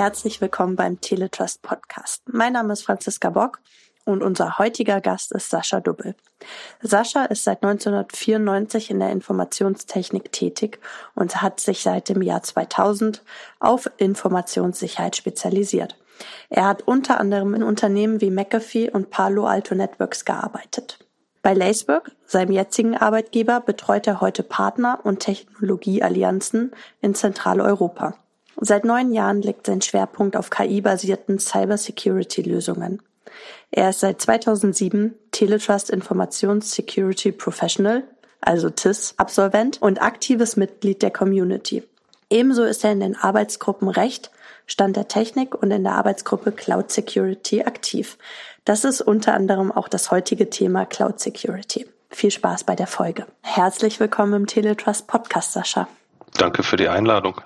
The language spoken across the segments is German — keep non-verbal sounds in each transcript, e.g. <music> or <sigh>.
herzlich willkommen beim Teletrust Podcast. Mein Name ist Franziska Bock und unser heutiger Gast ist Sascha Dubbel. Sascha ist seit 1994 in der Informationstechnik tätig und hat sich seit dem Jahr 2000 auf Informationssicherheit spezialisiert. Er hat unter anderem in Unternehmen wie McAfee und Palo Alto Networks gearbeitet. Bei Lacework, seinem jetzigen Arbeitgeber, betreut er heute Partner und Technologieallianzen in Zentraleuropa. Seit neun Jahren liegt sein Schwerpunkt auf KI-basierten Cybersecurity-Lösungen. Er ist seit 2007 Teletrust Informations Security Professional, also TIS, Absolvent und aktives Mitglied der Community. Ebenso ist er in den Arbeitsgruppen Recht, Stand der Technik und in der Arbeitsgruppe Cloud Security aktiv. Das ist unter anderem auch das heutige Thema Cloud Security. Viel Spaß bei der Folge. Herzlich willkommen im Teletrust Podcast, Sascha. Danke für die Einladung.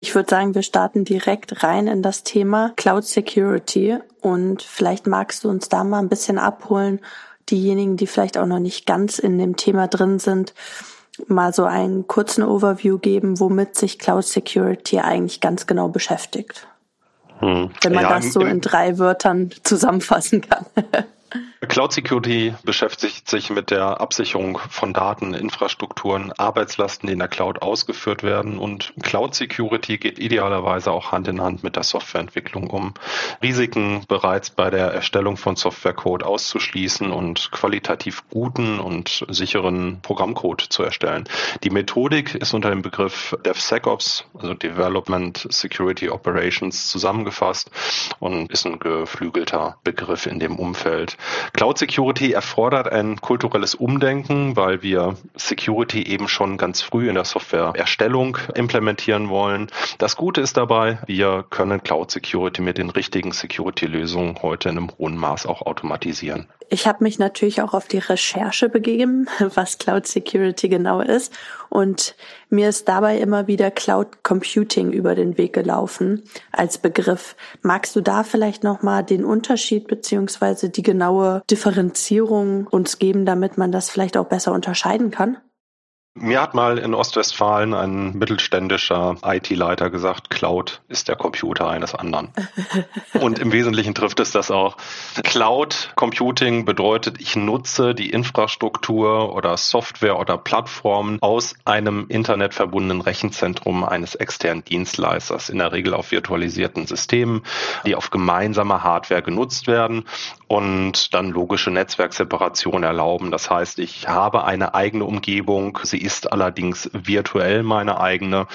Ich würde sagen, wir starten direkt rein in das Thema Cloud Security und vielleicht magst du uns da mal ein bisschen abholen, diejenigen, die vielleicht auch noch nicht ganz in dem Thema drin sind, mal so einen kurzen Overview geben, womit sich Cloud Security eigentlich ganz genau beschäftigt. Hm. Wenn man ja, das so in drei Wörtern zusammenfassen kann. <laughs> Cloud Security beschäftigt sich mit der Absicherung von Daten, Infrastrukturen, Arbeitslasten, die in der Cloud ausgeführt werden. Und Cloud Security geht idealerweise auch Hand in Hand mit der Softwareentwicklung, um Risiken bereits bei der Erstellung von Softwarecode auszuschließen und qualitativ guten und sicheren Programmcode zu erstellen. Die Methodik ist unter dem Begriff DevSecOps, also Development Security Operations, zusammengefasst und ist ein geflügelter Begriff in dem Umfeld. Cloud Security erfordert ein kulturelles Umdenken, weil wir Security eben schon ganz früh in der Softwareerstellung implementieren wollen. Das Gute ist dabei, wir können Cloud Security mit den richtigen Security-Lösungen heute in einem hohen Maß auch automatisieren. Ich habe mich natürlich auch auf die Recherche begeben, <laughs> was Cloud Security genau ist. Und mir ist dabei immer wieder Cloud Computing über den Weg gelaufen als Begriff. Magst du da vielleicht nochmal den Unterschied beziehungsweise die genaue Differenzierung uns geben, damit man das vielleicht auch besser unterscheiden kann? Mir hat mal in Ostwestfalen ein mittelständischer IT-Leiter gesagt, Cloud ist der Computer eines anderen. <laughs> Und im Wesentlichen trifft es das auch. Cloud Computing bedeutet, ich nutze die Infrastruktur oder Software oder Plattformen aus einem Internet verbundenen Rechenzentrum eines externen Dienstleisters, in der Regel auf virtualisierten Systemen, die auf gemeinsamer Hardware genutzt werden und dann logische Netzwerkseparation erlauben. Das heißt, ich habe eine eigene Umgebung, sie ist allerdings virtuell meine eigene.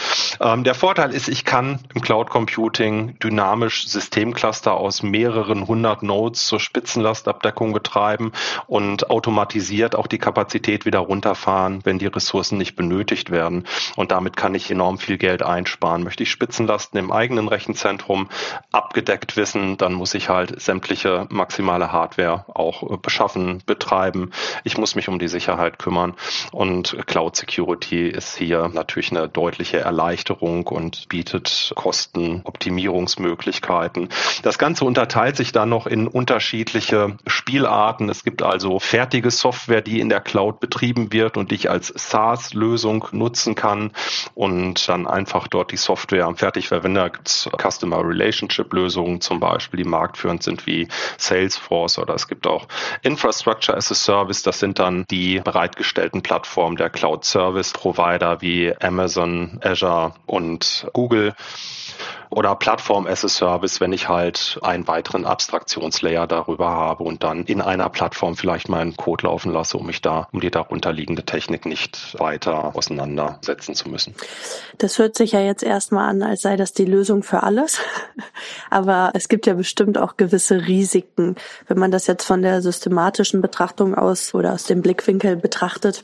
Ähm, der Vorteil ist, ich kann im Cloud Computing dynamisch Systemcluster aus mehreren hundert Nodes zur Spitzenlastabdeckung betreiben und automatisiert auch die Kapazität wieder runterfahren, wenn die Ressourcen nicht benötigt werden. Und damit kann ich enorm viel Geld einsparen. Möchte ich Spitzenlasten im eigenen Rechenzentrum abgedeckt wissen, dann muss ich halt sämtliche maximale Hardware auch beschaffen, betreiben. Ich muss mich um die Sicherheit kümmern und Cloud Security ist hier natürlich eine deutliche Erleichterung und bietet Kostenoptimierungsmöglichkeiten. Das Ganze unterteilt sich dann noch in unterschiedliche Spielarten. Es gibt also fertige Software, die in der Cloud betrieben wird und die ich als SaaS-Lösung nutzen kann und dann einfach dort die Software fertig verwende. Da gibt es Customer Relationship Lösungen zum Beispiel, die marktführend sind wie Salesforce oder es gibt auch Infrastructure as a Service. Das sind dann die bereitgestellten Plattformen der Cloud Service-Provider wie Amazon, Azure und Google oder Plattform as a Service, wenn ich halt einen weiteren Abstraktionslayer darüber habe und dann in einer Plattform vielleicht meinen Code laufen lasse, um mich da, um die darunterliegende Technik nicht weiter auseinandersetzen zu müssen. Das hört sich ja jetzt erstmal an, als sei das die Lösung für alles. <laughs> Aber es gibt ja bestimmt auch gewisse Risiken, wenn man das jetzt von der systematischen Betrachtung aus oder aus dem Blickwinkel betrachtet.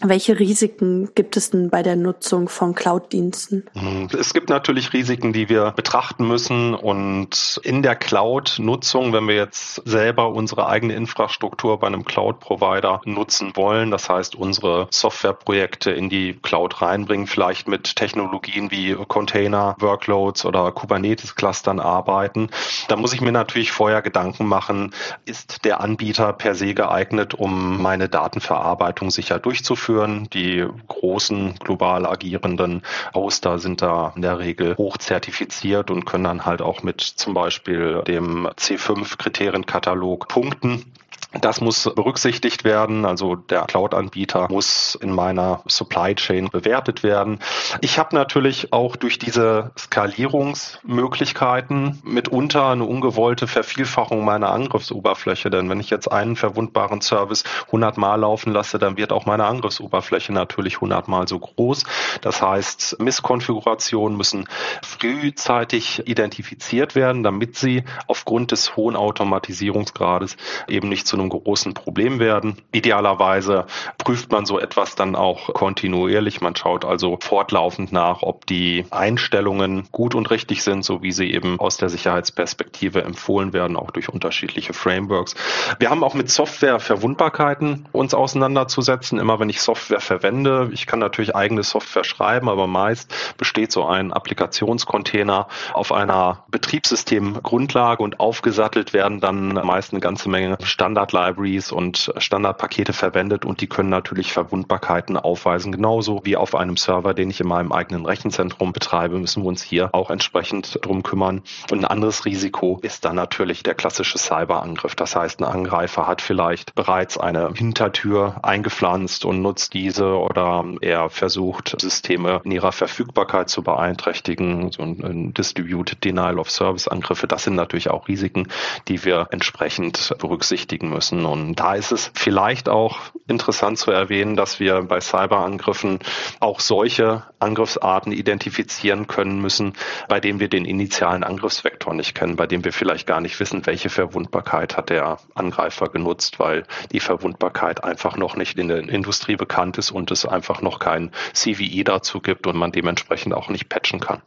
Welche Risiken gibt es denn bei der Nutzung von Cloud-Diensten? Mhm. Es gibt natürlich Risiken, die wir betrachten müssen. Und in der Cloud-Nutzung, wenn wir jetzt selber unsere eigene Infrastruktur bei einem Cloud-Provider nutzen wollen, das heißt unsere Softwareprojekte in die Cloud reinbringen, vielleicht mit Technologien wie Container, Workloads oder Kubernetes-Clustern arbeiten, da muss ich mir natürlich vorher Gedanken machen, ist der Anbieter per se geeignet, um meine Datenverarbeitung sicher durchzuführen? Durchführen. Die großen global agierenden Hoster sind da in der Regel hochzertifiziert und können dann halt auch mit zum Beispiel dem C5-Kriterienkatalog punkten. Das muss berücksichtigt werden. Also der Cloud-Anbieter muss in meiner Supply Chain bewertet werden. Ich habe natürlich auch durch diese Skalierungsmöglichkeiten mitunter eine ungewollte Vervielfachung meiner Angriffsoberfläche. Denn wenn ich jetzt einen verwundbaren Service 100 Mal laufen lasse, dann wird auch meine Angriffsoberfläche natürlich 100 Mal so groß. Das heißt, Misskonfigurationen müssen frühzeitig identifiziert werden, damit sie aufgrund des hohen Automatisierungsgrades eben nicht zu einem großen Problem werden. Idealerweise prüft man so etwas dann auch kontinuierlich. Man schaut also fortlaufend nach, ob die Einstellungen gut und richtig sind, so wie sie eben aus der Sicherheitsperspektive empfohlen werden, auch durch unterschiedliche Frameworks. Wir haben auch mit Software-Verwundbarkeiten uns auseinanderzusetzen. Immer wenn ich Software verwende, ich kann natürlich eigene Software schreiben, aber meist besteht so ein Applikationscontainer auf einer Betriebssystemgrundlage und aufgesattelt werden dann meist eine ganze Menge Standard Standard-Libraries und Standardpakete verwendet und die können natürlich Verwundbarkeiten aufweisen. Genauso wie auf einem Server, den ich in meinem eigenen Rechenzentrum betreibe, müssen wir uns hier auch entsprechend drum kümmern. Und ein anderes Risiko ist dann natürlich der klassische Cyberangriff. Das heißt, ein Angreifer hat vielleicht bereits eine Hintertür eingepflanzt und nutzt diese oder er versucht, Systeme in ihrer Verfügbarkeit zu beeinträchtigen. So ein Distributed Denial of Service Angriffe, das sind natürlich auch Risiken, die wir entsprechend berücksichtigen müssen müssen. Und da ist es vielleicht auch interessant zu erwähnen, dass wir bei Cyberangriffen auch solche Angriffsarten identifizieren können müssen, bei denen wir den initialen Angriffsvektor nicht kennen, bei dem wir vielleicht gar nicht wissen, welche Verwundbarkeit hat der Angreifer genutzt, weil die Verwundbarkeit einfach noch nicht in der Industrie bekannt ist und es einfach noch kein CVE dazu gibt und man dementsprechend auch nicht patchen kann.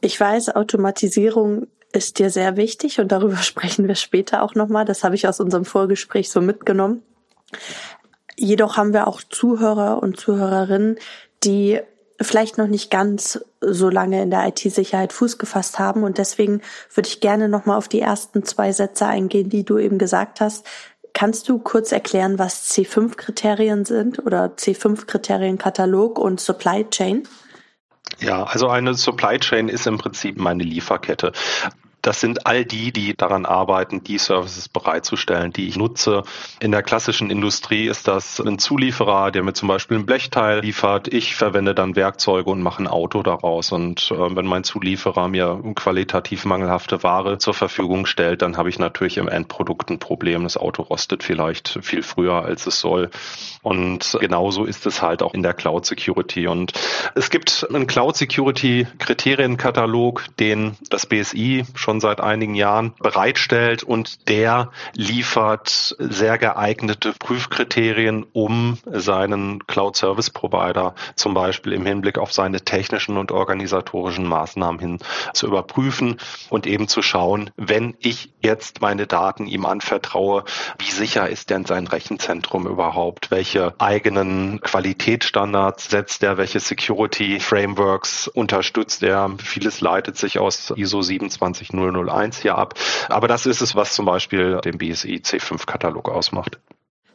Ich weiß, Automatisierung ist dir sehr wichtig und darüber <laughs> sprechen wir später auch nochmal. Das habe ich aus unserem Vorgespräch so mitgenommen. Jedoch haben wir auch Zuhörer und Zuhörerinnen, die vielleicht noch nicht ganz so lange in der IT-Sicherheit Fuß gefasst haben. Und deswegen würde ich gerne nochmal auf die ersten zwei Sätze eingehen, die du eben gesagt hast. Kannst du kurz erklären, was C5-Kriterien sind oder C5-Kriterienkatalog und Supply Chain? Ja, also eine Supply Chain ist im Prinzip meine Lieferkette. Das sind all die, die daran arbeiten, die Services bereitzustellen, die ich nutze. In der klassischen Industrie ist das ein Zulieferer, der mir zum Beispiel ein Blechteil liefert. Ich verwende dann Werkzeuge und mache ein Auto daraus. Und äh, wenn mein Zulieferer mir qualitativ mangelhafte Ware zur Verfügung stellt, dann habe ich natürlich im Endprodukt ein Problem. Das Auto rostet vielleicht viel früher, als es soll. Und genauso ist es halt auch in der Cloud Security. Und es gibt einen Cloud Security Kriterienkatalog, den das BSI schon schon seit einigen Jahren bereitstellt und der liefert sehr geeignete Prüfkriterien, um seinen Cloud Service Provider zum Beispiel im Hinblick auf seine technischen und organisatorischen Maßnahmen hin zu überprüfen und eben zu schauen, wenn ich jetzt meine Daten ihm anvertraue, wie sicher ist denn sein Rechenzentrum überhaupt? Welche eigenen Qualitätsstandards setzt er? Welche Security Frameworks unterstützt er? Vieles leitet sich aus ISO 27000 001 hier ab. Aber das ist es, was zum Beispiel den BSI C5-Katalog ausmacht.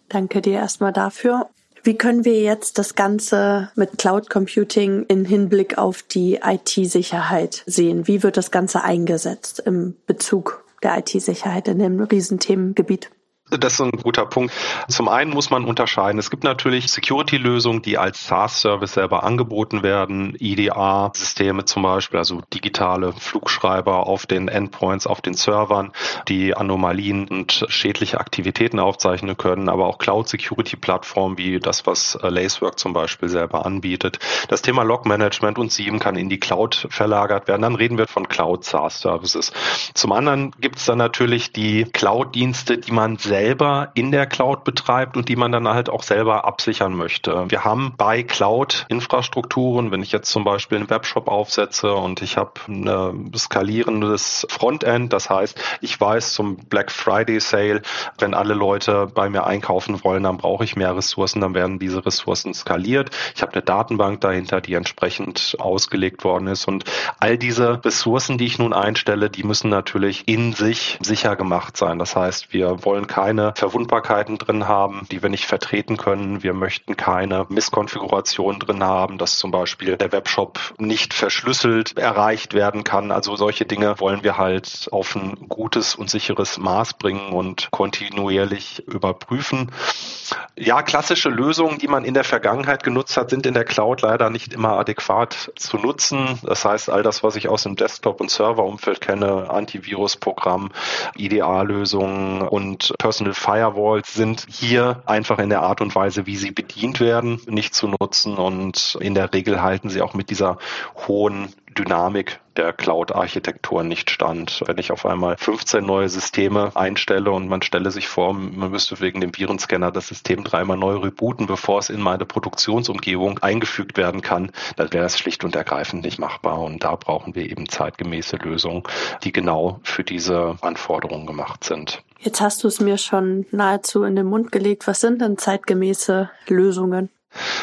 Danke dir erstmal dafür. Wie können wir jetzt das Ganze mit Cloud Computing in Hinblick auf die IT-Sicherheit sehen? Wie wird das Ganze eingesetzt im Bezug der IT-Sicherheit in dem Riesenthemengebiet? Das ist ein guter Punkt. Zum einen muss man unterscheiden. Es gibt natürlich Security-Lösungen, die als SaaS-Service selber angeboten werden. EDA-Systeme zum Beispiel, also digitale Flugschreiber auf den Endpoints, auf den Servern, die Anomalien und schädliche Aktivitäten aufzeichnen können, aber auch Cloud-Security-Plattformen wie das, was Lacework zum Beispiel selber anbietet. Das Thema Log-Management und SIEM kann in die Cloud verlagert werden. Dann reden wir von Cloud-SaaS-Services. Zum anderen gibt es dann natürlich die Cloud-Dienste, die man selber selber in der Cloud betreibt und die man dann halt auch selber absichern möchte. Wir haben bei Cloud-Infrastrukturen, wenn ich jetzt zum Beispiel einen Webshop aufsetze und ich habe ein skalierendes Frontend, das heißt, ich weiß zum Black Friday Sale, wenn alle Leute bei mir einkaufen wollen, dann brauche ich mehr Ressourcen, dann werden diese Ressourcen skaliert. Ich habe eine Datenbank dahinter, die entsprechend ausgelegt worden ist und all diese Ressourcen, die ich nun einstelle, die müssen natürlich in sich sicher gemacht sein. Das heißt, wir wollen keine keine Verwundbarkeiten drin haben, die wir nicht vertreten können. Wir möchten keine Misskonfiguration drin haben, dass zum Beispiel der Webshop nicht verschlüsselt erreicht werden kann. Also solche Dinge wollen wir halt auf ein gutes und sicheres Maß bringen und kontinuierlich überprüfen. Ja, klassische Lösungen, die man in der Vergangenheit genutzt hat, sind in der Cloud leider nicht immer adäquat zu nutzen. Das heißt, all das, was ich aus dem Desktop- und Serverumfeld kenne, Antivirusprogramm, IDA-Lösungen und Personal Firewalls sind hier einfach in der Art und Weise, wie sie bedient werden, nicht zu nutzen. Und in der Regel halten sie auch mit dieser hohen Dynamik der Cloud-Architektur nicht stand. Wenn ich auf einmal 15 neue Systeme einstelle und man stelle sich vor, man müsste wegen dem Virenscanner das System dreimal neu rebooten, bevor es in meine Produktionsumgebung eingefügt werden kann, dann wäre das schlicht und ergreifend nicht machbar. Und da brauchen wir eben zeitgemäße Lösungen, die genau für diese Anforderungen gemacht sind. Jetzt hast du es mir schon nahezu in den Mund gelegt. Was sind denn zeitgemäße Lösungen?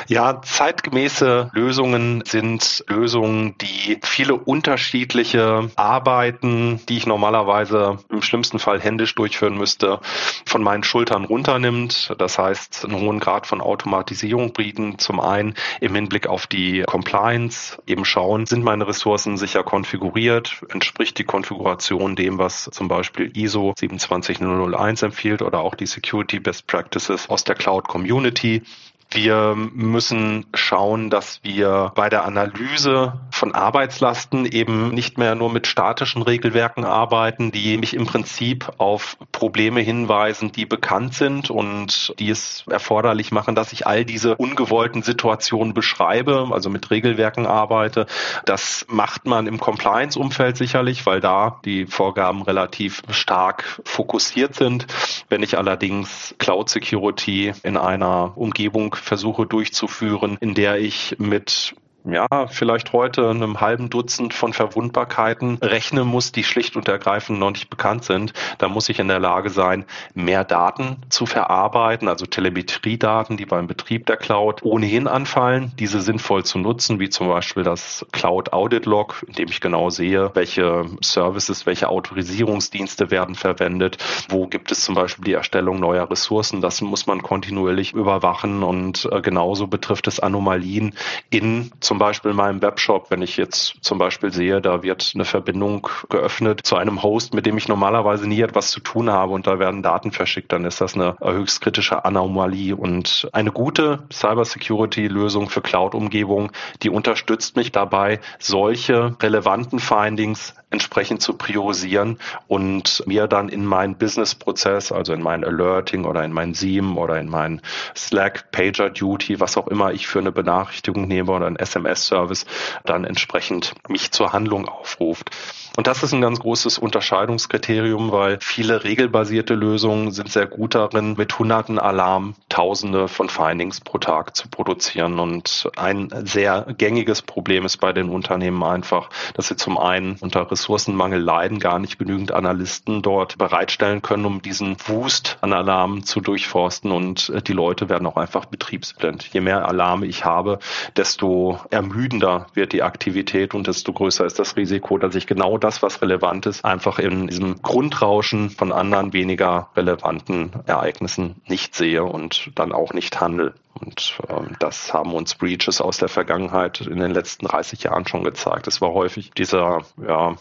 Ja, zeitgemäße Lösungen sind Lösungen, die viele unterschiedliche Arbeiten, die ich normalerweise im schlimmsten Fall händisch durchführen müsste, von meinen Schultern runternimmt. Das heißt, einen hohen Grad von Automatisierung bieten. Zum einen im Hinblick auf die Compliance, eben schauen, sind meine Ressourcen sicher konfiguriert, entspricht die Konfiguration dem, was zum Beispiel ISO 27001 empfiehlt oder auch die Security Best Practices aus der Cloud Community. Wir müssen schauen, dass wir bei der Analyse von Arbeitslasten eben nicht mehr nur mit statischen Regelwerken arbeiten, die mich im Prinzip auf Probleme hinweisen, die bekannt sind und die es erforderlich machen, dass ich all diese ungewollten Situationen beschreibe, also mit Regelwerken arbeite. Das macht man im Compliance-Umfeld sicherlich, weil da die Vorgaben relativ stark fokussiert sind. Wenn ich allerdings Cloud Security in einer Umgebung versuche durchzuführen, in der ich mit ja, vielleicht heute einem halben Dutzend von Verwundbarkeiten rechnen muss, die schlicht und ergreifend noch nicht bekannt sind. Da muss ich in der Lage sein, mehr Daten zu verarbeiten, also Telemetriedaten, die beim Betrieb der Cloud ohnehin anfallen, diese sinnvoll zu nutzen, wie zum Beispiel das Cloud Audit Log, in dem ich genau sehe, welche Services, welche Autorisierungsdienste werden verwendet, wo gibt es zum Beispiel die Erstellung neuer Ressourcen. Das muss man kontinuierlich überwachen und äh, genauso betrifft es Anomalien in zum zum Beispiel in meinem Webshop, wenn ich jetzt zum Beispiel sehe, da wird eine Verbindung geöffnet zu einem Host, mit dem ich normalerweise nie etwas zu tun habe und da werden Daten verschickt, dann ist das eine höchst kritische Anomalie und eine gute Cybersecurity-Lösung für Cloud-Umgebungen, die unterstützt mich dabei, solche relevanten Findings entsprechend zu priorisieren und mir dann in meinen Business-Prozess, also in mein Alerting oder in mein Seam oder in mein Slack, Pager Duty, was auch immer ich für eine Benachrichtigung nehme oder ein SMS-Service, dann entsprechend mich zur Handlung aufruft. Und das ist ein ganz großes Unterscheidungskriterium, weil viele regelbasierte Lösungen sind sehr gut darin, mit hunderten Alarm Tausende von Findings pro Tag zu produzieren. Und ein sehr gängiges Problem ist bei den Unternehmen einfach, dass sie zum einen unter Ressourcenmangel leiden, gar nicht genügend Analysten dort bereitstellen können, um diesen Wust an Alarmen zu durchforsten. Und die Leute werden auch einfach betriebsblind. Je mehr Alarme ich habe, desto ermüdender wird die Aktivität und desto größer ist das Risiko, dass ich genau das, was relevant ist, einfach in diesem Grundrauschen von anderen weniger relevanten Ereignissen nicht sehe und dann auch nicht handle. Und ähm, das haben uns Breaches aus der Vergangenheit in den letzten 30 Jahren schon gezeigt. Es war häufig dieser, ja,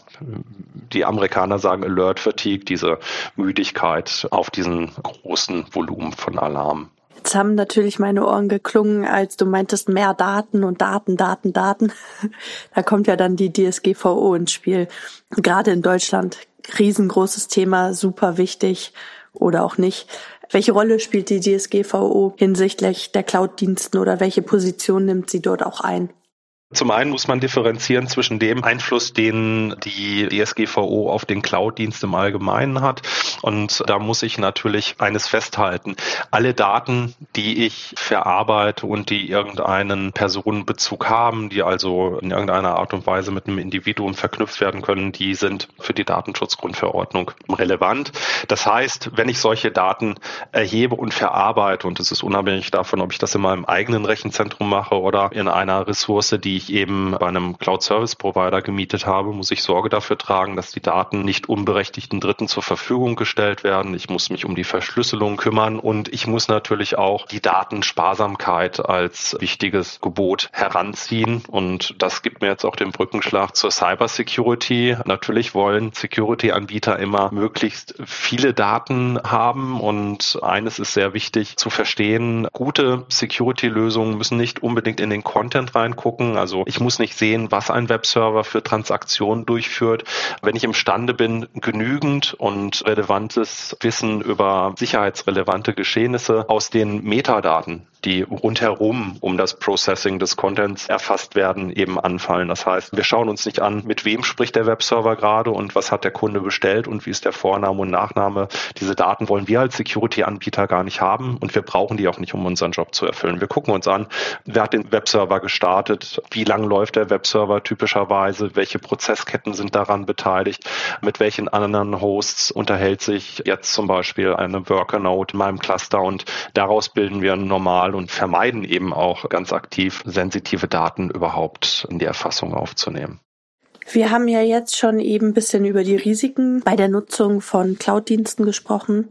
die Amerikaner sagen Alert Fatigue, diese Müdigkeit auf diesen großen Volumen von Alarm. Jetzt haben natürlich meine Ohren geklungen, als du meintest mehr Daten und Daten, Daten, Daten. <laughs> Da kommt ja dann die DSGVO ins Spiel. Gerade in Deutschland riesengroßes Thema, super wichtig oder auch nicht. Welche Rolle spielt die DSGVO hinsichtlich der Cloud-Diensten oder welche Position nimmt sie dort auch ein? Zum einen muss man differenzieren zwischen dem Einfluss, den die DSGVO auf den Cloud-Dienst im Allgemeinen hat. Und da muss ich natürlich eines festhalten. Alle Daten, die ich verarbeite und die irgendeinen Personenbezug haben, die also in irgendeiner Art und Weise mit einem Individuum verknüpft werden können, die sind für die Datenschutzgrundverordnung relevant. Das heißt, wenn ich solche Daten erhebe und verarbeite, und es ist unabhängig davon, ob ich das in meinem eigenen Rechenzentrum mache oder in einer Ressource, die die ich eben bei einem Cloud Service Provider gemietet habe, muss ich Sorge dafür tragen, dass die Daten nicht unberechtigten Dritten zur Verfügung gestellt werden. Ich muss mich um die Verschlüsselung kümmern und ich muss natürlich auch die Datensparsamkeit als wichtiges Gebot heranziehen. Und das gibt mir jetzt auch den Brückenschlag zur Cybersecurity. Natürlich wollen Security-Anbieter immer möglichst viele Daten haben und eines ist sehr wichtig zu verstehen. Gute Security-Lösungen müssen nicht unbedingt in den Content reingucken. Also ich muss nicht sehen, was ein Webserver für Transaktionen durchführt. Wenn ich imstande bin, genügend und relevantes Wissen über sicherheitsrelevante Geschehnisse aus den Metadaten die rundherum um das Processing des Contents erfasst werden, eben anfallen. Das heißt, wir schauen uns nicht an, mit wem spricht der Webserver gerade und was hat der Kunde bestellt und wie ist der Vorname und Nachname. Diese Daten wollen wir als Security-Anbieter gar nicht haben und wir brauchen die auch nicht, um unseren Job zu erfüllen. Wir gucken uns an, wer hat den Webserver gestartet, wie lang läuft der Webserver typischerweise, welche Prozessketten sind daran beteiligt, mit welchen anderen Hosts unterhält sich jetzt zum Beispiel eine Worker Node in meinem Cluster und daraus bilden wir normal und vermeiden eben auch ganz aktiv sensitive Daten überhaupt in die Erfassung aufzunehmen. Wir haben ja jetzt schon eben ein bisschen über die Risiken bei der Nutzung von Cloud-Diensten gesprochen.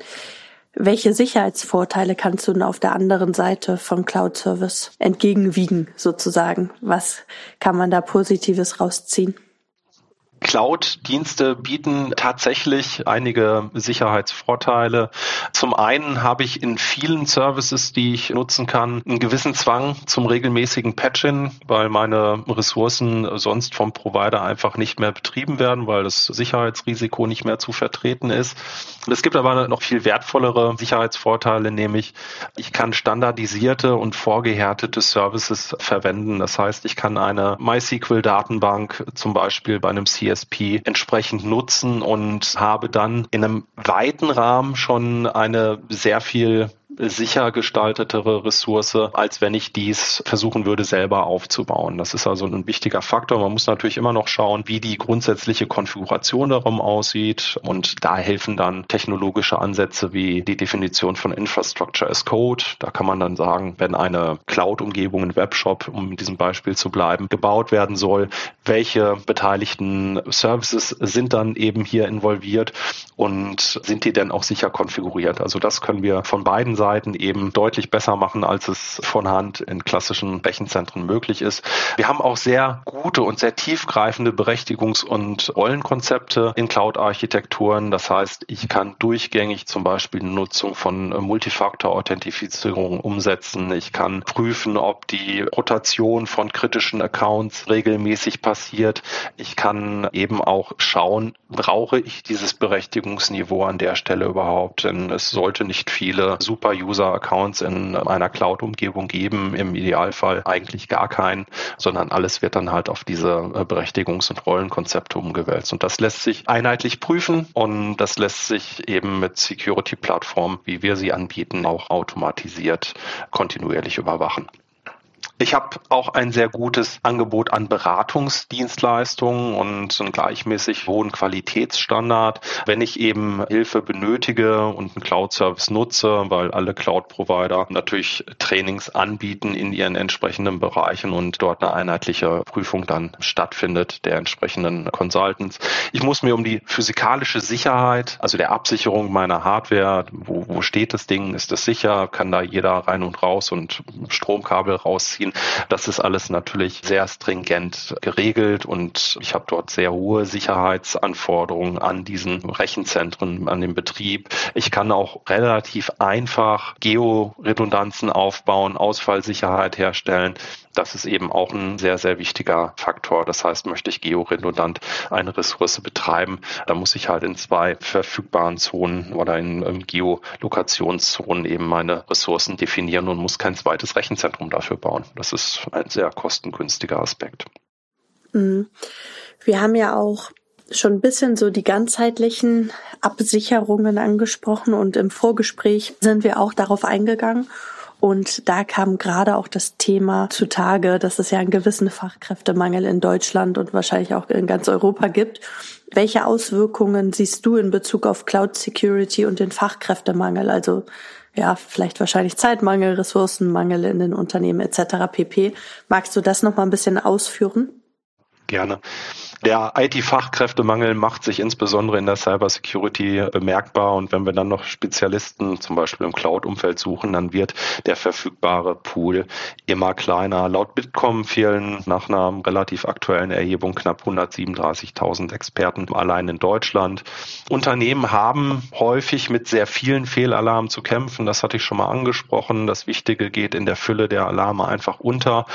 Welche Sicherheitsvorteile kannst du denn auf der anderen Seite vom Cloud Service entgegenwiegen, sozusagen? Was kann man da Positives rausziehen? Cloud-Dienste bieten tatsächlich einige Sicherheitsvorteile. Zum einen habe ich in vielen Services, die ich nutzen kann, einen gewissen Zwang zum regelmäßigen Patchen, weil meine Ressourcen sonst vom Provider einfach nicht mehr betrieben werden, weil das Sicherheitsrisiko nicht mehr zu vertreten ist. Es gibt aber noch viel wertvollere Sicherheitsvorteile, nämlich ich kann standardisierte und vorgehärtete Services verwenden. Das heißt, ich kann eine MySQL-Datenbank zum Beispiel bei einem CSV DSP entsprechend nutzen und habe dann in einem weiten Rahmen schon eine sehr viel sicher gestaltetere Ressource, als wenn ich dies versuchen würde, selber aufzubauen. Das ist also ein wichtiger Faktor. Man muss natürlich immer noch schauen, wie die grundsätzliche Konfiguration darum aussieht. Und da helfen dann technologische Ansätze wie die Definition von Infrastructure as Code. Da kann man dann sagen, wenn eine Cloud-Umgebung, ein Webshop, um in diesem Beispiel zu bleiben, gebaut werden soll, welche beteiligten Services sind dann eben hier involviert und sind die denn auch sicher konfiguriert? Also das können wir von beiden Seiten Seiten eben deutlich besser machen, als es von Hand in klassischen Rechenzentren möglich ist. Wir haben auch sehr gute und sehr tiefgreifende Berechtigungs- und Rollenkonzepte in Cloud-Architekturen. Das heißt, ich kann durchgängig zum Beispiel die Nutzung von Multifaktor-Authentifizierung umsetzen. Ich kann prüfen, ob die Rotation von kritischen Accounts regelmäßig passiert. Ich kann eben auch schauen, brauche ich dieses Berechtigungsniveau an der Stelle überhaupt? Denn es sollte nicht viele super User-Accounts in einer Cloud-Umgebung geben, im Idealfall eigentlich gar keinen, sondern alles wird dann halt auf diese äh, Berechtigungs- und Rollenkonzepte umgewälzt. Und das lässt sich einheitlich prüfen und das lässt sich eben mit Security-Plattformen, wie wir sie anbieten, auch automatisiert kontinuierlich überwachen. Ich habe auch ein sehr gutes Angebot an Beratungsdienstleistungen und einen gleichmäßig hohen Qualitätsstandard. Wenn ich eben Hilfe benötige und einen Cloud-Service nutze, weil alle Cloud-Provider natürlich Trainings anbieten in ihren entsprechenden Bereichen und dort eine einheitliche Prüfung dann stattfindet der entsprechenden Consultants. Ich muss mir um die physikalische Sicherheit, also der Absicherung meiner Hardware, wo, wo steht das Ding, ist das sicher, kann da jeder rein und raus und Stromkabel rausziehen, ziehen. Das ist alles natürlich sehr stringent geregelt und ich habe dort sehr hohe Sicherheitsanforderungen an diesen Rechenzentren, an den Betrieb. Ich kann auch relativ einfach Georedundanzen aufbauen, Ausfallsicherheit herstellen. Das ist eben auch ein sehr, sehr wichtiger Faktor. Das heißt, möchte ich georedundant eine Ressource betreiben, da muss ich halt in zwei verfügbaren Zonen oder in Geolokationszonen eben meine Ressourcen definieren und muss kein zweites Rechenzentrum dafür bauen. Das ist ein sehr kostengünstiger Aspekt. Mhm. Wir haben ja auch schon ein bisschen so die ganzheitlichen Absicherungen angesprochen und im Vorgespräch sind wir auch darauf eingegangen. Und da kam gerade auch das Thema zutage, dass es ja einen gewissen Fachkräftemangel in Deutschland und wahrscheinlich auch in ganz Europa gibt. Welche Auswirkungen siehst du in Bezug auf Cloud Security und den Fachkräftemangel? Also ja, vielleicht wahrscheinlich Zeitmangel, Ressourcenmangel in den Unternehmen etc. pp. Magst du das noch mal ein bisschen ausführen? Gerne. Der IT-Fachkräftemangel macht sich insbesondere in der Cybersecurity bemerkbar und wenn wir dann noch Spezialisten zum Beispiel im Cloud-Umfeld suchen, dann wird der verfügbare Pool immer kleiner. Laut Bitkom fehlen nach einer relativ aktuellen Erhebung knapp 137.000 Experten allein in Deutschland. Unternehmen haben häufig mit sehr vielen Fehlalarmen zu kämpfen. Das hatte ich schon mal angesprochen. Das Wichtige geht in der Fülle der Alarme einfach unter.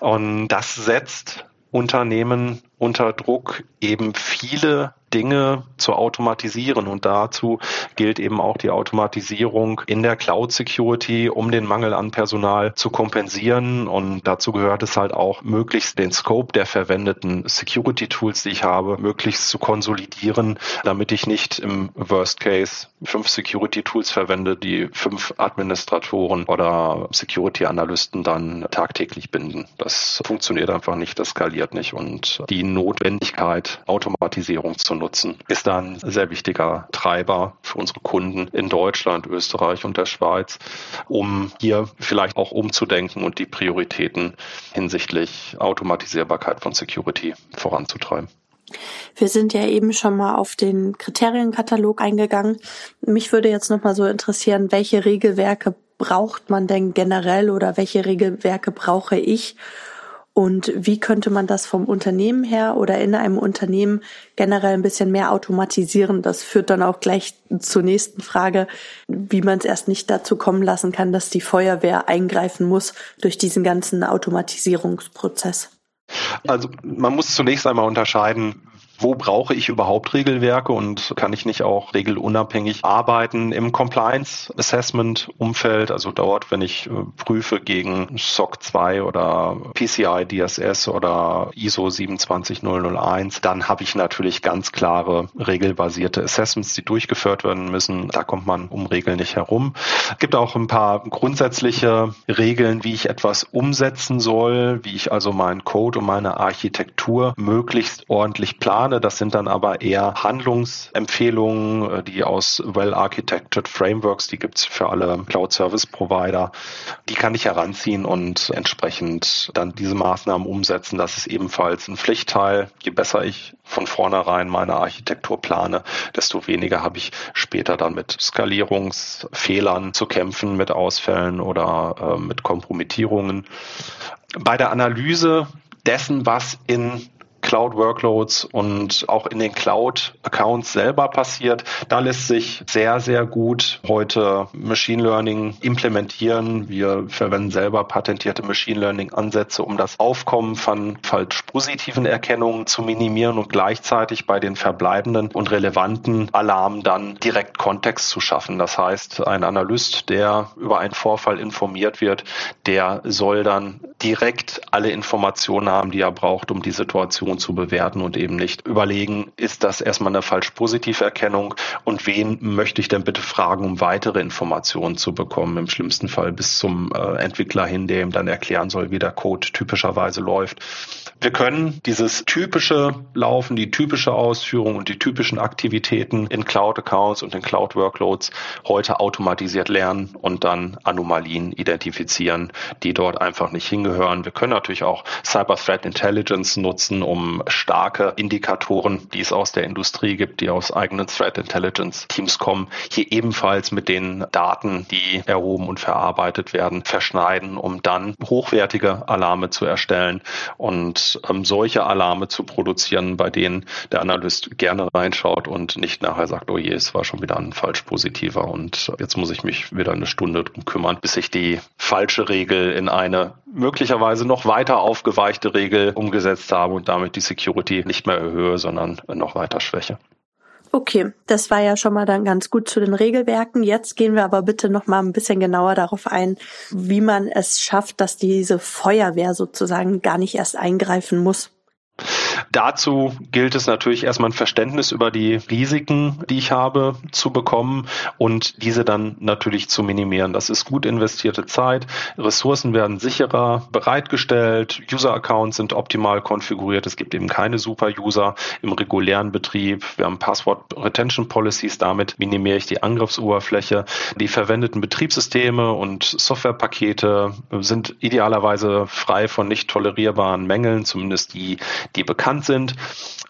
Und das setzt Unternehmen unter Druck, eben viele Dinge zu automatisieren. Und dazu gilt eben auch die Automatisierung in der Cloud Security, um den Mangel an Personal zu kompensieren. Und dazu gehört es halt auch, möglichst den Scope der verwendeten Security Tools, die ich habe, möglichst zu konsolidieren, damit ich nicht im Worst Case fünf Security Tools verwende, die fünf Administratoren oder Security Analysten dann tagtäglich binden. Das funktioniert einfach nicht, das skaliert nicht. Und die Notwendigkeit, Automatisierung zu nutzen, ist ein sehr wichtiger Treiber für unsere Kunden in Deutschland, Österreich und der Schweiz, um hier vielleicht auch umzudenken und die Prioritäten hinsichtlich Automatisierbarkeit von Security voranzutreiben. Wir sind ja eben schon mal auf den Kriterienkatalog eingegangen. Mich würde jetzt noch mal so interessieren, welche Regelwerke braucht man denn generell oder welche Regelwerke brauche ich, und wie könnte man das vom Unternehmen her oder in einem Unternehmen generell ein bisschen mehr automatisieren? Das führt dann auch gleich zur nächsten Frage, wie man es erst nicht dazu kommen lassen kann, dass die Feuerwehr eingreifen muss durch diesen ganzen Automatisierungsprozess. Also man muss zunächst einmal unterscheiden, wo brauche ich überhaupt Regelwerke und kann ich nicht auch regelunabhängig arbeiten im Compliance Assessment Umfeld, also dort, wenn ich äh, prüfe gegen SOC 2 oder PCI DSS oder ISO 27001, dann habe ich natürlich ganz klare regelbasierte Assessments, die durchgeführt werden müssen. Da kommt man um Regeln nicht herum. Es gibt auch ein paar grundsätzliche Regeln, wie ich etwas umsetzen soll, wie ich also meinen Code und meine Architektur möglichst ordentlich plane plane. Das sind dann aber eher Handlungsempfehlungen, äh, die aus Well-Architected Frameworks, die gibt's für alle Cloud-Service-Provider, die kann ich heranziehen und entsprechend dann diese Maßnahmen umsetzen. Das ist ebenfalls ein Pflichtteil. Je besser ich von vornherein meine Architektur plane, desto weniger habe ich später dann mit Skalierungsfehlern zu kämpfen, mit Ausfällen oder äh, mit Kompromittierungen. Bei der Analyse dessen, was in Cloud-Workloads und auch in den Cloud-Accounts selber passiert. Da lässt sich sehr, sehr gut heute Machine Learning implementieren. Wir verwenden selber patentierte Machine Learning-Ansätze, um das Aufkommen von falsch positiven Erkennungen zu minimieren und gleichzeitig bei den verbleibenden und relevanten Alarmen dann direkt Kontext zu schaffen. Das heißt, ein Analyst, der über einen Vorfall informiert wird, der soll dann direkt alle Informationen haben, die er braucht, um die Situation zu bewerten und eben nicht überlegen, ist das erstmal eine falsch positive Erkennung und wen möchte ich denn bitte fragen, um weitere Informationen zu bekommen, im schlimmsten Fall bis zum äh, Entwickler hin, der ihm dann erklären soll, wie der Code typischerweise läuft. Wir können dieses typische Laufen, die typische Ausführung und die typischen Aktivitäten in Cloud-Accounts und in Cloud-Workloads heute automatisiert lernen und dann Anomalien identifizieren, die dort einfach nicht hingehören. Wir können natürlich auch Cyber Threat Intelligence nutzen, um starke Indikatoren, die es aus der Industrie gibt, die aus eigenen Threat Intelligence Teams kommen, hier ebenfalls mit den Daten, die erhoben und verarbeitet werden, verschneiden, um dann hochwertige Alarme zu erstellen und ähm, solche Alarme zu produzieren, bei denen der Analyst gerne reinschaut und nicht nachher sagt, oh je, es war schon wieder ein falsch positiver und jetzt muss ich mich wieder eine Stunde drum kümmern, bis ich die falsche Regel in eine möglicherweise noch weiter aufgeweichte Regel umgesetzt habe und damit die Security nicht mehr erhöhe, sondern noch weiter schwäche. Okay, das war ja schon mal dann ganz gut zu den Regelwerken. Jetzt gehen wir aber bitte noch mal ein bisschen genauer darauf ein, wie man es schafft, dass diese Feuerwehr sozusagen gar nicht erst eingreifen muss. Dazu gilt es natürlich erstmal ein Verständnis über die Risiken, die ich habe, zu bekommen und diese dann natürlich zu minimieren. Das ist gut investierte Zeit. Ressourcen werden sicherer bereitgestellt. User-Accounts sind optimal konfiguriert. Es gibt eben keine Super-User im regulären Betrieb. Wir haben Passwort-Retention-Policies. Damit minimiere ich die Angriffsoberfläche. Die verwendeten Betriebssysteme und Softwarepakete sind idealerweise frei von nicht tolerierbaren Mängeln, zumindest die, die bekannt sind.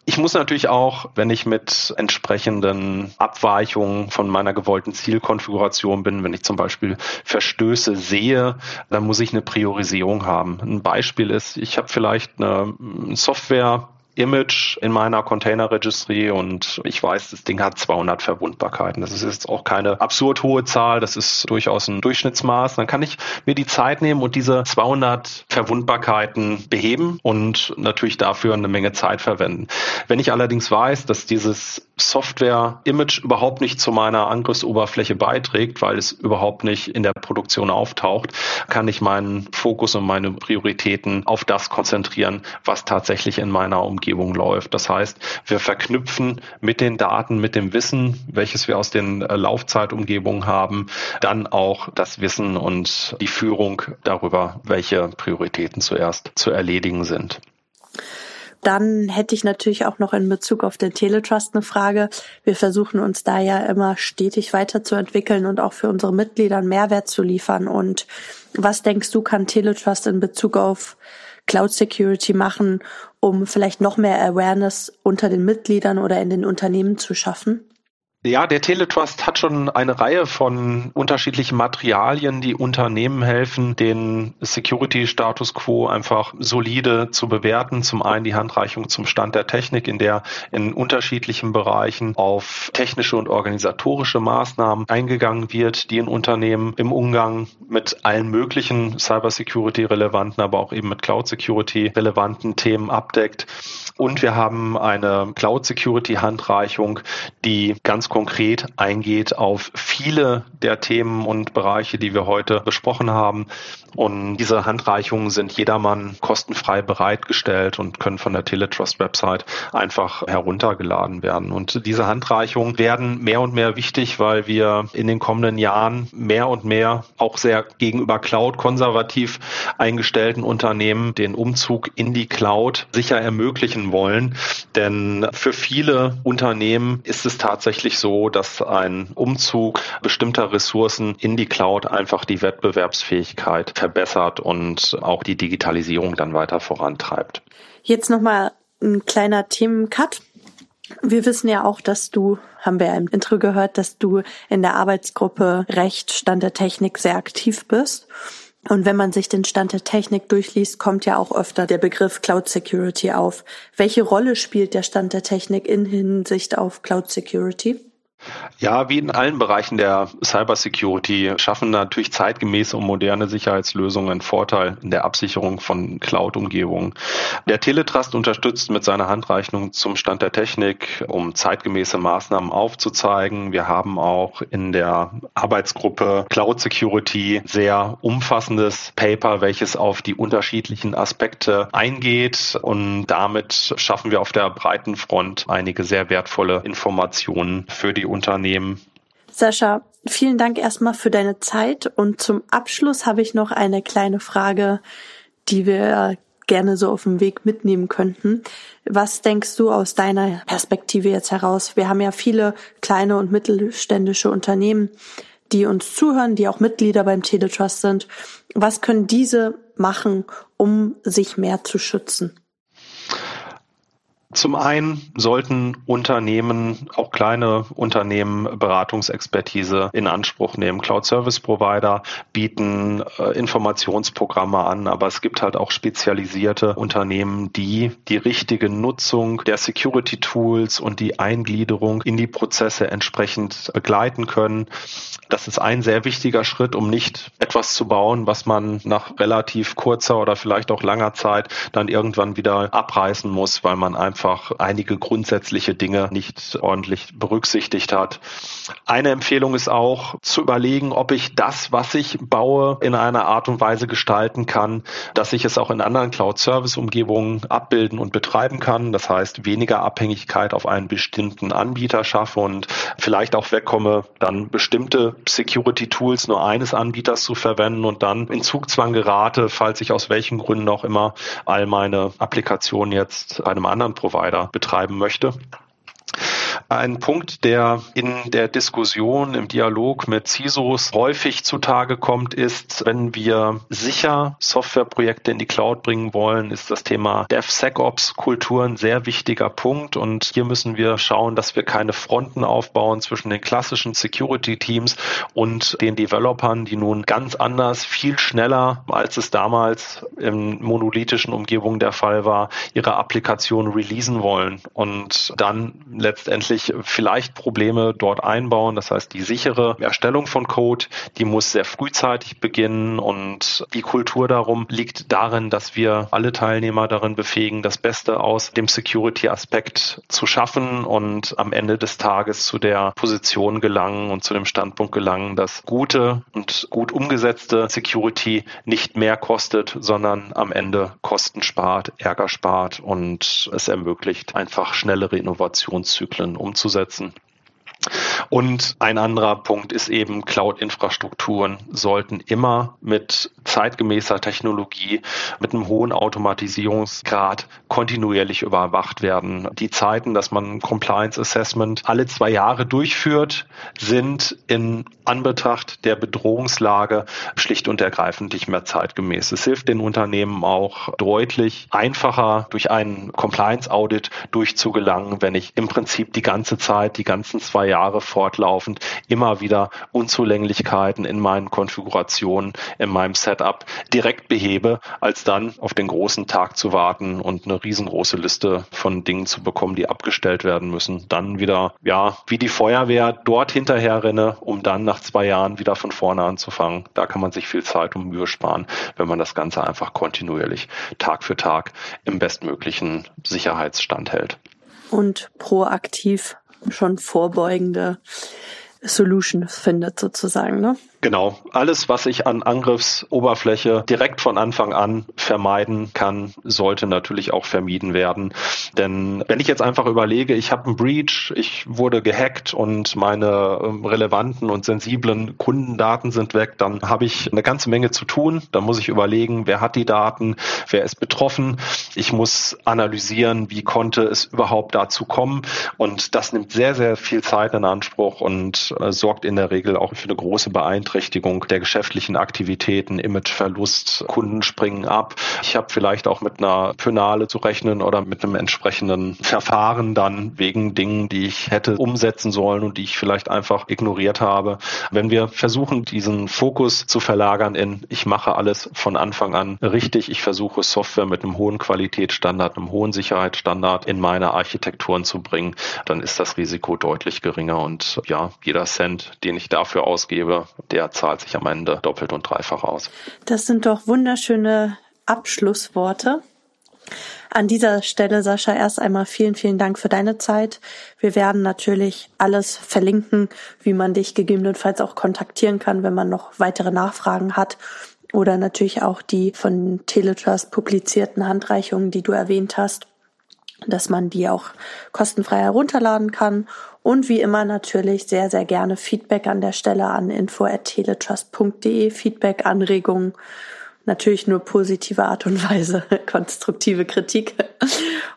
Ich muss natürlich auch, wenn ich mit entsprechenden Abweichungen von meiner gewollten Zielkonfiguration bin, wenn ich zum Beispiel Verstöße sehe, dann muss ich eine Priorisierung haben. Ein Beispiel ist, ich habe vielleicht eine Software, Image in meiner Container Registry und ich weiß, das Ding hat 200 Verwundbarkeiten. Das ist jetzt auch keine absurd hohe Zahl, das ist durchaus ein Durchschnittsmaß. Dann kann ich mir die Zeit nehmen und diese 200 Verwundbarkeiten beheben und natürlich dafür eine Menge Zeit verwenden. Wenn ich allerdings weiß, dass dieses Software-Image überhaupt nicht zu meiner Angriffsoberfläche beiträgt, weil es überhaupt nicht in der Produktion auftaucht, kann ich meinen Fokus und meine Prioritäten auf das konzentrieren, was tatsächlich in meiner Umgebung läuft. Das heißt, wir verknüpfen mit den Daten, mit dem Wissen, welches wir aus den äh, Laufzeitumgebungen haben, dann auch das Wissen und die Führung darüber, welche Prioritäten zuerst zu erledigen sind. Dann hätte ich natürlich auch noch in Bezug auf den Teletrust eine Frage. Wir versuchen uns da ja immer stetig weiterzuentwickeln und auch für unsere Mitglieder einen Mehrwert zu liefern. Und was denkst du, kann Teletrust in Bezug auf Cloud Security machen, um vielleicht noch mehr Awareness unter den Mitgliedern oder in den Unternehmen zu schaffen? Ja, der Teletrust hat schon eine Reihe von unterschiedlichen Materialien, die Unternehmen helfen, den Security Status Quo einfach solide zu bewerten. Zum einen die Handreichung zum Stand der Technik, in der in unterschiedlichen Bereichen auf technische und organisatorische Maßnahmen eingegangen wird, die in Unternehmen im Umgang mit allen möglichen Cybersecurity relevanten, aber auch eben mit Cloud Security relevanten Themen abdeckt. Und wir haben eine Cloud Security Handreichung, die ganz konkret eingeht auf viele der Themen und Bereiche, die wir heute besprochen haben. Und diese Handreichungen sind jedermann kostenfrei bereitgestellt und können von der Teletrust Website einfach heruntergeladen werden. Und diese Handreichungen werden mehr und mehr wichtig, weil wir in den kommenden Jahren mehr und mehr auch sehr gegenüber Cloud konservativ eingestellten Unternehmen den Umzug in die Cloud sicher ermöglichen wollen. Denn für viele Unternehmen ist es tatsächlich so, dass ein Umzug bestimmter Ressourcen in die Cloud einfach die Wettbewerbsfähigkeit verbessert und auch die Digitalisierung dann weiter vorantreibt. Jetzt nochmal ein kleiner Themencut. Wir wissen ja auch, dass du, haben wir im Intro gehört, dass du in der Arbeitsgruppe Recht Stand der Technik sehr aktiv bist. Und wenn man sich den Stand der Technik durchliest, kommt ja auch öfter der Begriff Cloud Security auf. Welche Rolle spielt der Stand der Technik in Hinsicht auf Cloud Security? Ja, wie in allen Bereichen der Cybersecurity schaffen natürlich zeitgemäße und moderne Sicherheitslösungen einen Vorteil in der Absicherung von Cloud-Umgebungen. Der Teletrust unterstützt mit seiner Handreichung zum Stand der Technik, um zeitgemäße Maßnahmen aufzuzeigen. Wir haben auch in der Arbeitsgruppe Cloud Security sehr umfassendes Paper, welches auf die unterschiedlichen Aspekte eingeht und damit schaffen wir auf der breiten Front einige sehr wertvolle Informationen für die Unternehmen. Sascha, vielen Dank erstmal für deine Zeit und zum Abschluss habe ich noch eine kleine Frage, die wir gerne so auf dem Weg mitnehmen könnten. Was denkst du aus deiner Perspektive jetzt heraus? Wir haben ja viele kleine und mittelständische Unternehmen, die uns zuhören, die auch Mitglieder beim Teletrust sind. Was können diese machen, um sich mehr zu schützen? Zum einen sollten Unternehmen, auch kleine Unternehmen, Beratungsexpertise in Anspruch nehmen. Cloud Service Provider bieten äh, Informationsprogramme an, aber es gibt halt auch spezialisierte Unternehmen, die die richtige Nutzung der Security Tools und die Eingliederung in die Prozesse entsprechend begleiten können. Das ist ein sehr wichtiger Schritt, um nicht etwas zu bauen, was man nach relativ kurzer oder vielleicht auch langer Zeit dann irgendwann wieder abreißen muss, weil man einfach einfach einige grundsätzliche Dinge nicht ordentlich berücksichtigt hat. Eine Empfehlung ist auch zu überlegen, ob ich das, was ich baue, in einer Art und Weise gestalten kann, dass ich es auch in anderen Cloud-Service-Umgebungen abbilden und betreiben kann. Das heißt, weniger Abhängigkeit auf einen bestimmten Anbieter schaffe und vielleicht auch wegkomme, dann bestimmte Security-Tools nur eines Anbieters zu verwenden und dann in Zugzwang gerate, falls ich aus welchen Gründen auch immer all meine Applikationen jetzt einem anderen Provider betreiben möchte. Ein Punkt, der in der Diskussion, im Dialog mit CISOs häufig zutage kommt, ist, wenn wir sicher Softwareprojekte in die Cloud bringen wollen, ist das Thema DevSecOps-Kultur ein sehr wichtiger Punkt. Und hier müssen wir schauen, dass wir keine Fronten aufbauen zwischen den klassischen Security-Teams und den Developern, die nun ganz anders, viel schneller, als es damals in monolithischen Umgebungen der Fall war, ihre Applikation releasen wollen und dann letztendlich sich vielleicht Probleme dort einbauen. Das heißt, die sichere Erstellung von Code, die muss sehr frühzeitig beginnen und die Kultur darum liegt darin, dass wir alle Teilnehmer darin befähigen, das Beste aus dem Security-Aspekt zu schaffen und am Ende des Tages zu der Position gelangen und zu dem Standpunkt gelangen, dass gute und gut umgesetzte Security nicht mehr kostet, sondern am Ende Kosten spart, Ärger spart und es ermöglicht einfach schnellere Innovationszyklen um umzusetzen. Und ein anderer Punkt ist eben, Cloud-Infrastrukturen sollten immer mit zeitgemäßer Technologie, mit einem hohen Automatisierungsgrad kontinuierlich überwacht werden. Die Zeiten, dass man Compliance Assessment alle zwei Jahre durchführt, sind in Anbetracht der Bedrohungslage schlicht und ergreifend nicht mehr zeitgemäß. Es hilft den Unternehmen auch deutlich einfacher durch einen Compliance Audit durchzugelangen, wenn ich im Prinzip die ganze Zeit, die ganzen zwei Jahre fortlaufend immer wieder Unzulänglichkeiten in meinen Konfigurationen, in meinem Setup direkt behebe, als dann auf den großen Tag zu warten und eine riesengroße Liste von Dingen zu bekommen, die abgestellt werden müssen. Dann wieder, ja, wie die Feuerwehr dort hinterher renne, um dann nach zwei Jahren wieder von vorne anzufangen. Da kann man sich viel Zeit und Mühe sparen, wenn man das Ganze einfach kontinuierlich Tag für Tag im bestmöglichen Sicherheitsstand hält. Und proaktiv schon vorbeugende Solutions findet sozusagen, ne? Genau. Alles, was ich an Angriffsoberfläche direkt von Anfang an vermeiden kann, sollte natürlich auch vermieden werden. Denn wenn ich jetzt einfach überlege, ich habe einen Breach, ich wurde gehackt und meine ähm, relevanten und sensiblen Kundendaten sind weg, dann habe ich eine ganze Menge zu tun. Da muss ich überlegen, wer hat die Daten, wer ist betroffen. Ich muss analysieren, wie konnte es überhaupt dazu kommen. Und das nimmt sehr, sehr viel Zeit in Anspruch und äh, sorgt in der Regel auch für eine große Beeinträchtigung Beeinträchtigung der geschäftlichen Aktivitäten, Imageverlust, Kunden springen ab. Ich habe vielleicht auch mit einer Penale zu rechnen oder mit einem entsprechenden Verfahren dann wegen Dingen, die ich hätte umsetzen sollen und die ich vielleicht einfach ignoriert habe. Wenn wir versuchen, diesen Fokus zu verlagern in, ich mache alles von Anfang an richtig, ich versuche Software mit einem hohen Qualitätsstandard, einem hohen Sicherheitsstandard in meine Architekturen zu bringen, dann ist das Risiko deutlich geringer und ja, jeder Cent, den ich dafür ausgebe, der der zahlt sich am Ende doppelt und dreifach aus. Das sind doch wunderschöne Abschlussworte. An dieser Stelle, Sascha, erst einmal vielen, vielen Dank für deine Zeit. Wir werden natürlich alles verlinken, wie man dich gegebenenfalls auch kontaktieren kann, wenn man noch weitere Nachfragen hat. Oder natürlich auch die von Teletrust publizierten Handreichungen, die du erwähnt hast, dass man die auch kostenfrei herunterladen kann und wie immer natürlich sehr, sehr gerne Feedback an der Stelle an info.teletrust.de, Feedback, Anregungen, natürlich nur positive Art und Weise, <laughs> konstruktive Kritik.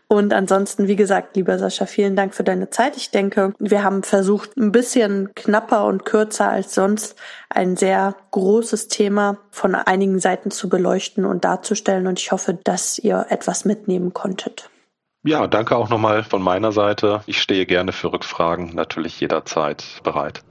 Und ansonsten, wie gesagt, lieber Sascha, vielen Dank für deine Zeit. Ich denke, wir haben versucht, ein bisschen knapper und kürzer als sonst ein sehr großes Thema von einigen Seiten zu beleuchten und darzustellen. Und ich hoffe, dass ihr etwas mitnehmen konntet. Ja, danke auch nochmal von meiner Seite. Ich stehe gerne für Rückfragen natürlich jederzeit bereit.